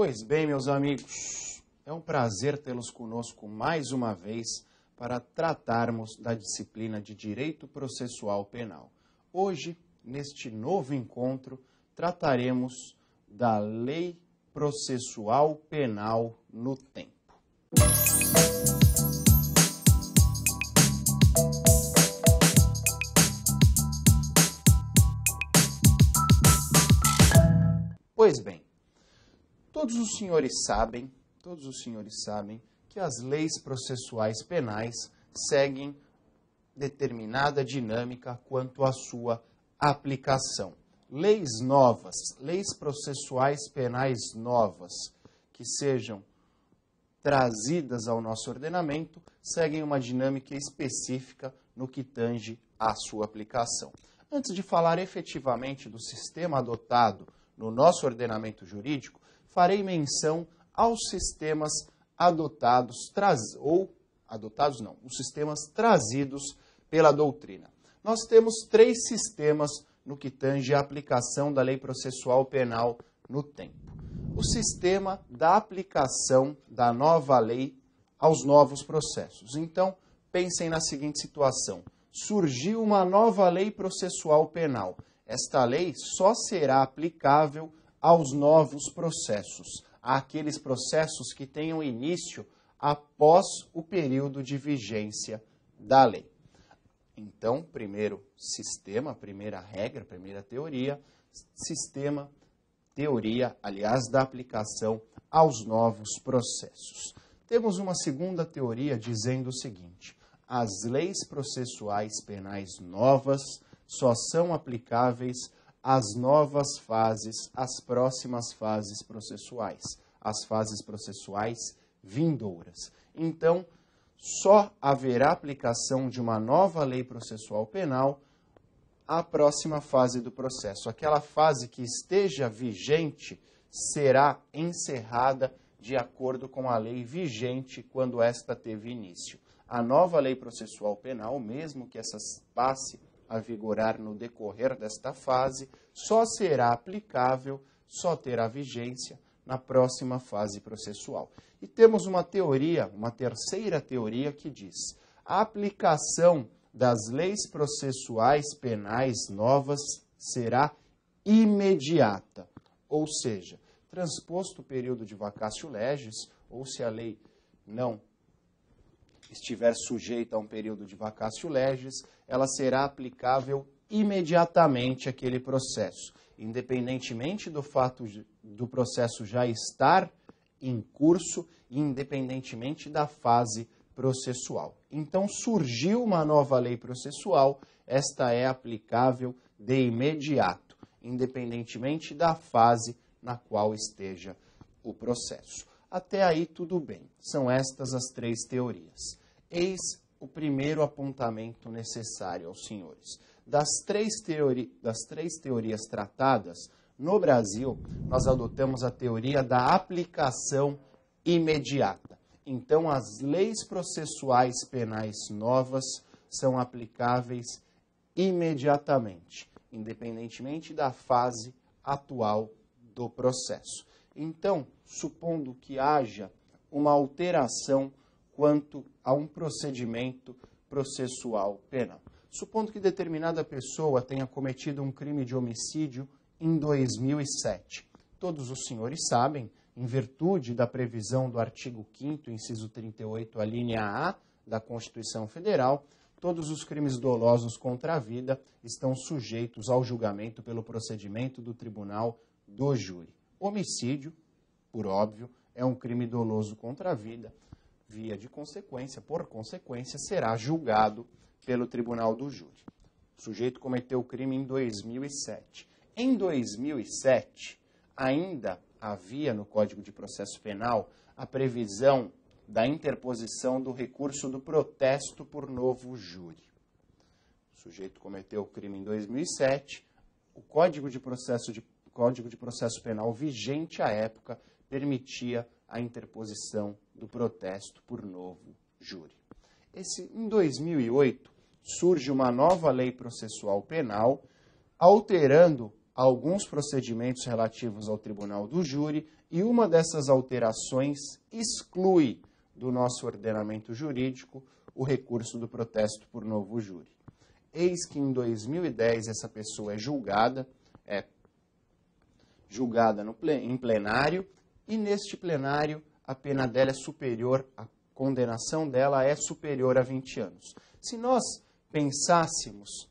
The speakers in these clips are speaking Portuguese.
Pois bem, meus amigos, é um prazer tê-los conosco mais uma vez para tratarmos da disciplina de Direito Processual Penal. Hoje, neste novo encontro, trataremos da Lei Processual Penal no tempo. Todos os senhores sabem, todos os senhores sabem que as leis processuais penais seguem determinada dinâmica quanto à sua aplicação. Leis novas, leis processuais penais novas que sejam trazidas ao nosso ordenamento seguem uma dinâmica específica no que tange à sua aplicação. Antes de falar efetivamente do sistema adotado no nosso ordenamento jurídico, farei menção aos sistemas adotados traz, ou adotados não, os sistemas trazidos pela doutrina. Nós temos três sistemas no que tange a aplicação da lei processual penal no tempo. O sistema da aplicação da nova lei aos novos processos. Então, pensem na seguinte situação: surgiu uma nova lei processual penal esta lei só será aplicável aos novos processos, àqueles processos que tenham início após o período de vigência da lei. Então, primeiro sistema, primeira regra, primeira teoria, sistema, teoria, aliás, da aplicação aos novos processos. Temos uma segunda teoria dizendo o seguinte: as leis processuais penais novas só são aplicáveis às novas fases, às próximas fases processuais, às fases processuais vindouras. Então, só haverá aplicação de uma nova lei processual penal à próxima fase do processo. Aquela fase que esteja vigente será encerrada de acordo com a lei vigente quando esta teve início. A nova lei processual penal, mesmo que essa passe a vigorar no decorrer desta fase, só será aplicável, só terá vigência na próxima fase processual. E temos uma teoria, uma terceira teoria que diz: a aplicação das leis processuais penais novas será imediata, ou seja, transposto o período de vacácio legis, ou se a lei não estiver sujeita a um período de vacácio legis, ela será aplicável imediatamente àquele processo, independentemente do fato do processo já estar em curso, independentemente da fase processual. Então surgiu uma nova lei processual, esta é aplicável de imediato, independentemente da fase na qual esteja o processo. Até aí tudo bem. São estas as três teorias. Eis o primeiro apontamento necessário aos senhores. Das três, teori das três teorias tratadas, no Brasil, nós adotamos a teoria da aplicação imediata. Então, as leis processuais penais novas são aplicáveis imediatamente, independentemente da fase atual do processo. Então, supondo que haja uma alteração quanto a um procedimento processual penal. Supondo que determinada pessoa tenha cometido um crime de homicídio em 2007. Todos os senhores sabem, em virtude da previsão do artigo 5 inciso 38, a linha A da Constituição Federal, todos os crimes dolosos contra a vida estão sujeitos ao julgamento pelo procedimento do Tribunal do Júri. Homicídio, por óbvio, é um crime doloso contra a vida. Via de consequência, por consequência, será julgado pelo Tribunal do Júri. O sujeito cometeu o crime em 2007. Em 2007, ainda havia no Código de Processo Penal a previsão da interposição do recurso do protesto por novo júri. O sujeito cometeu o crime em 2007, o Código de Processo de Código de Processo Penal vigente à época permitia a interposição do protesto por novo júri. Esse, em 2008, surge uma nova lei processual penal, alterando alguns procedimentos relativos ao tribunal do júri E uma dessas alterações exclui do nosso ordenamento jurídico o recurso do protesto por novo júri. Eis que em 2010 essa pessoa é julgada, é julgada no, em plenário, e neste plenário a pena dela é superior, a condenação dela é superior a 20 anos. Se nós pensássemos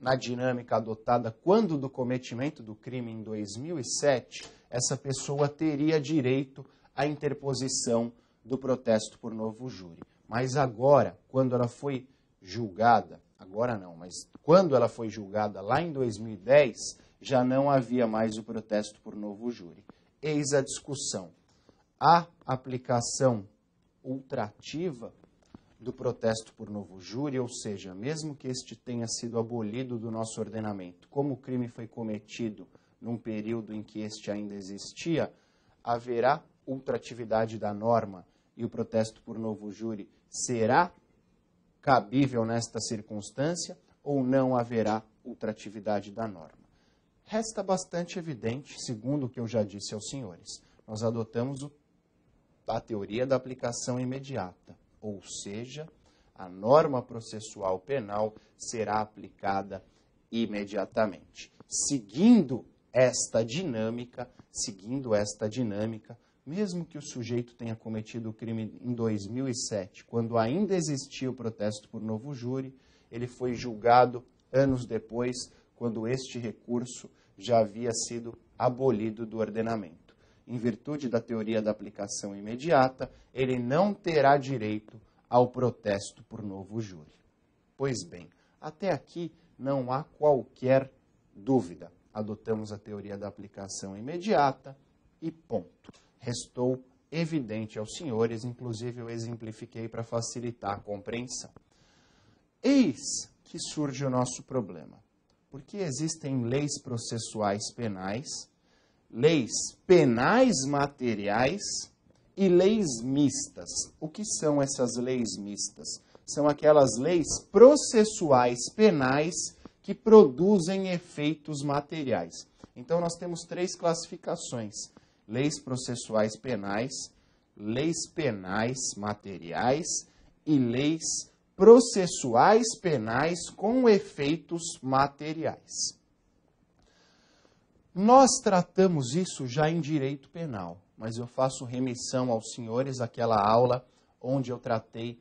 na dinâmica adotada quando do cometimento do crime em 2007, essa pessoa teria direito à interposição do protesto por novo júri. Mas agora, quando ela foi julgada, agora não, mas quando ela foi julgada lá em 2010, já não havia mais o protesto por novo júri. Eis a discussão. A aplicação ultrativa do protesto por novo júri, ou seja, mesmo que este tenha sido abolido do nosso ordenamento, como o crime foi cometido num período em que este ainda existia, haverá ultratividade da norma e o protesto por novo júri será cabível nesta circunstância ou não haverá ultratividade da norma. Resta bastante evidente, segundo o que eu já disse aos senhores, nós adotamos a teoria da aplicação imediata ou seja, a norma processual penal será aplicada imediatamente. Seguindo esta dinâmica, seguindo esta dinâmica, mesmo que o sujeito tenha cometido o crime em 2007, quando ainda existia o protesto por novo júri, ele foi julgado anos depois, quando este recurso já havia sido abolido do ordenamento em virtude da teoria da aplicação imediata, ele não terá direito ao protesto por novo júri. Pois bem, até aqui não há qualquer dúvida. Adotamos a teoria da aplicação imediata e ponto. Restou evidente aos senhores, inclusive eu exemplifiquei para facilitar a compreensão. Eis que surge o nosso problema. Porque existem leis processuais penais leis penais materiais e leis mistas. O que são essas leis mistas? São aquelas leis processuais penais que produzem efeitos materiais. Então, nós temos três classificações: leis processuais penais, leis penais materiais e leis processuais penais com efeitos materiais. Nós tratamos isso já em direito penal, mas eu faço remissão aos senhores àquela aula onde eu tratei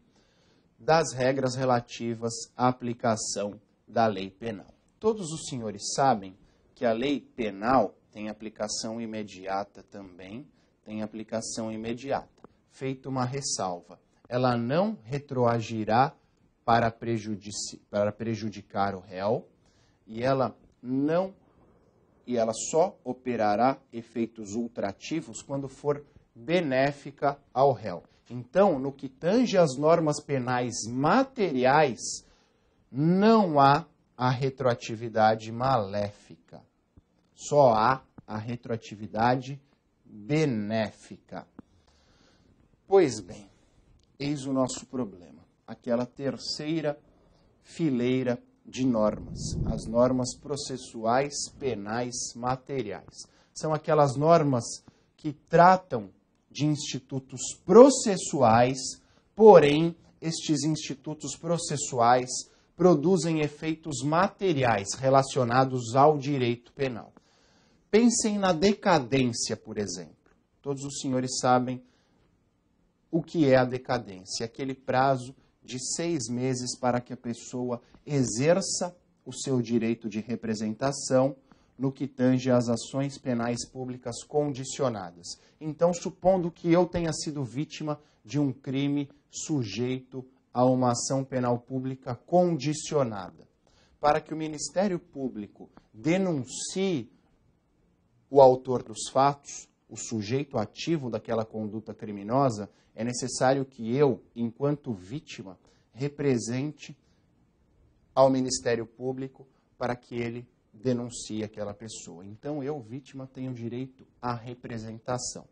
das regras relativas à aplicação da lei penal. Todos os senhores sabem que a lei penal tem aplicação imediata também, tem aplicação imediata. Feita uma ressalva, ela não retroagirá para, para prejudicar o réu e ela não e ela só operará efeitos ultrativos quando for benéfica ao réu. Então, no que tange às normas penais materiais, não há a retroatividade maléfica. Só há a retroatividade benéfica. Pois bem, eis o nosso problema. Aquela terceira fileira de normas, as normas processuais penais materiais. São aquelas normas que tratam de institutos processuais, porém, estes institutos processuais produzem efeitos materiais relacionados ao direito penal. Pensem na decadência, por exemplo. Todos os senhores sabem o que é a decadência, aquele prazo de seis meses para que a pessoa exerça o seu direito de representação no que tange às ações penais públicas condicionadas. Então, supondo que eu tenha sido vítima de um crime sujeito a uma ação penal pública condicionada, para que o Ministério Público denuncie o autor dos fatos, o sujeito ativo daquela conduta criminosa, é necessário que eu, enquanto vítima, represente ao Ministério Público para que ele denuncie aquela pessoa. Então, eu, vítima, tenho direito à representação.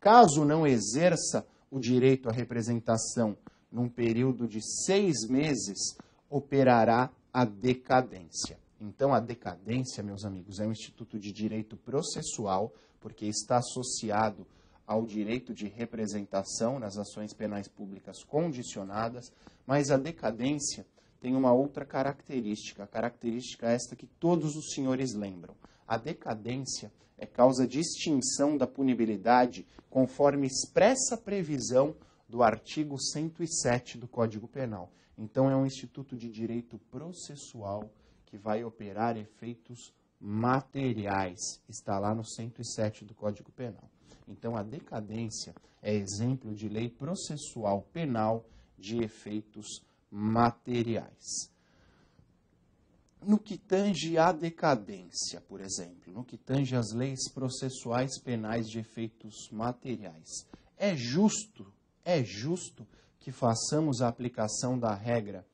Caso não exerça o direito à representação num período de seis meses, operará a decadência. Então, a decadência, meus amigos, é um instituto de direito processual, porque está associado ao direito de representação nas ações penais públicas condicionadas, mas a decadência tem uma outra característica, a característica esta que todos os senhores lembram. A decadência é causa de extinção da punibilidade conforme expressa previsão do artigo 107 do Código Penal. Então, é um instituto de direito processual que vai operar efeitos materiais. Está lá no 107 do Código Penal. Então, a decadência é exemplo de lei processual penal de efeitos materiais. No que tange à decadência, por exemplo, no que tange às leis processuais penais de efeitos materiais, é justo, é justo que façamos a aplicação da regra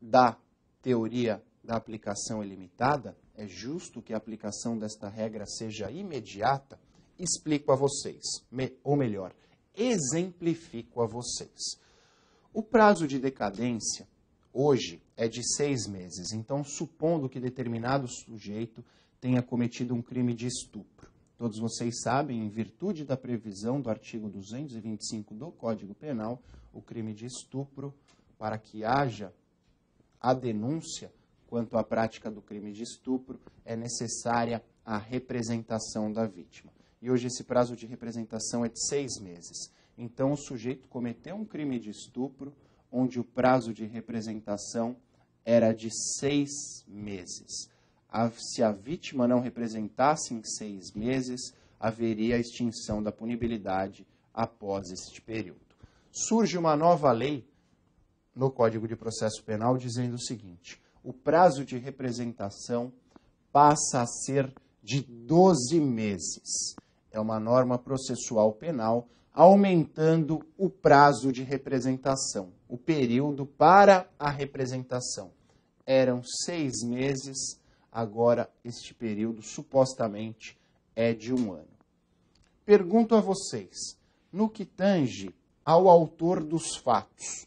da teoria da aplicação ilimitada? É justo que a aplicação desta regra seja imediata? Explico a vocês, ou melhor, exemplifico a vocês. O prazo de decadência hoje é de seis meses. Então, supondo que determinado sujeito tenha cometido um crime de estupro. Todos vocês sabem, em virtude da previsão do artigo 225 do Código Penal, o crime de estupro, para que haja a denúncia quanto à prática do crime de estupro, é necessária a representação da vítima. E hoje esse prazo de representação é de seis meses. Então, o sujeito cometeu um crime de estupro, onde o prazo de representação era de seis meses. Se a vítima não representasse em seis meses, haveria a extinção da punibilidade após este período. Surge uma nova lei no Código de Processo Penal dizendo o seguinte: o prazo de representação passa a ser de 12 meses. É uma norma processual penal aumentando o prazo de representação, o período para a representação. Eram seis meses, agora este período supostamente é de um ano. Pergunto a vocês, no que tange ao autor dos fatos,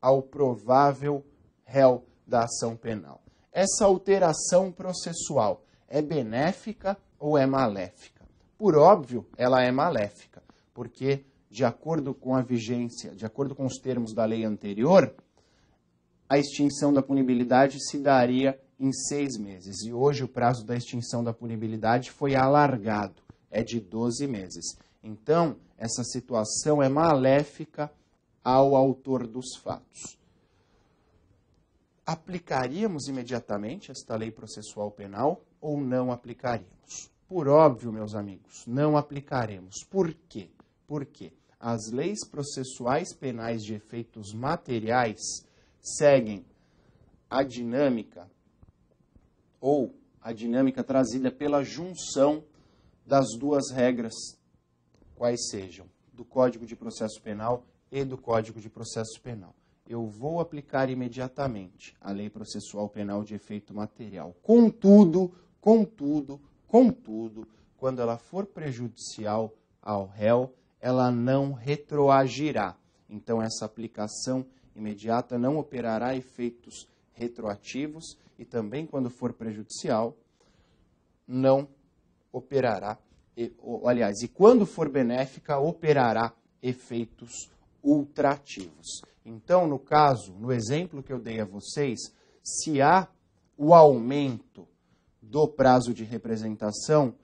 ao provável réu da ação penal, essa alteração processual é benéfica ou é maléfica? Por óbvio, ela é maléfica, porque, de acordo com a vigência, de acordo com os termos da lei anterior, a extinção da punibilidade se daria em seis meses. E hoje o prazo da extinção da punibilidade foi alargado, é de 12 meses. Então, essa situação é maléfica ao autor dos fatos. Aplicaríamos imediatamente esta lei processual penal ou não aplicaríamos? Por óbvio, meus amigos, não aplicaremos. Por quê? Porque as leis processuais penais de efeitos materiais seguem a dinâmica ou a dinâmica trazida pela junção das duas regras, quais sejam, do Código de Processo Penal e do Código de Processo Penal. Eu vou aplicar imediatamente a lei processual penal de efeito material. Contudo, contudo, Contudo, quando ela for prejudicial ao réu, ela não retroagirá. Então, essa aplicação imediata não operará efeitos retroativos e também, quando for prejudicial, não operará, aliás, e quando for benéfica, operará efeitos ultrativos. Então, no caso, no exemplo que eu dei a vocês, se há o aumento do prazo de representação,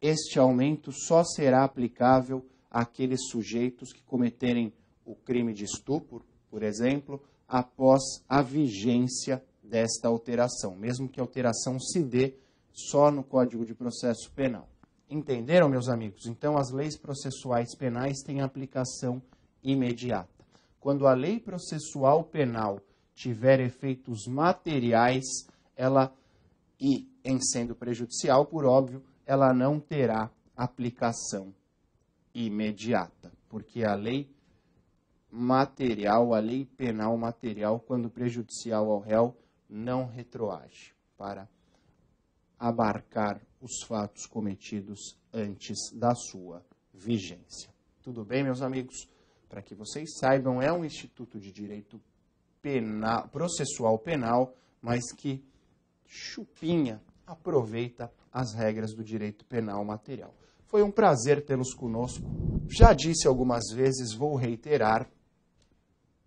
este aumento só será aplicável àqueles sujeitos que cometerem o crime de estupro, por exemplo, após a vigência desta alteração, mesmo que a alteração se dê só no Código de Processo Penal. Entenderam, meus amigos? Então, as leis processuais penais têm aplicação imediata. Quando a lei processual penal tiver efeitos materiais, ela e em sendo prejudicial, por óbvio, ela não terá aplicação imediata, porque a lei material, a lei penal material, quando prejudicial ao réu, não retroage para abarcar os fatos cometidos antes da sua vigência. Tudo bem, meus amigos? Para que vocês saibam, é um instituto de direito penal, processual penal, mas que chupinha aproveita as regras do direito penal material. Foi um prazer tê-los conosco. Já disse algumas vezes, vou reiterar.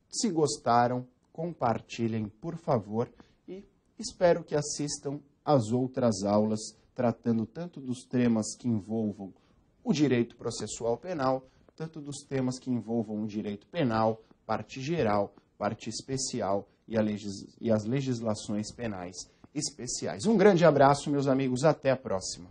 Se gostaram, compartilhem, por favor, e espero que assistam às outras aulas tratando tanto dos temas que envolvam o direito processual penal, tanto dos temas que envolvam o direito penal, parte geral, parte especial e, legis e as legislações penais especiais. Um grande abraço, meus amigos, até a próxima.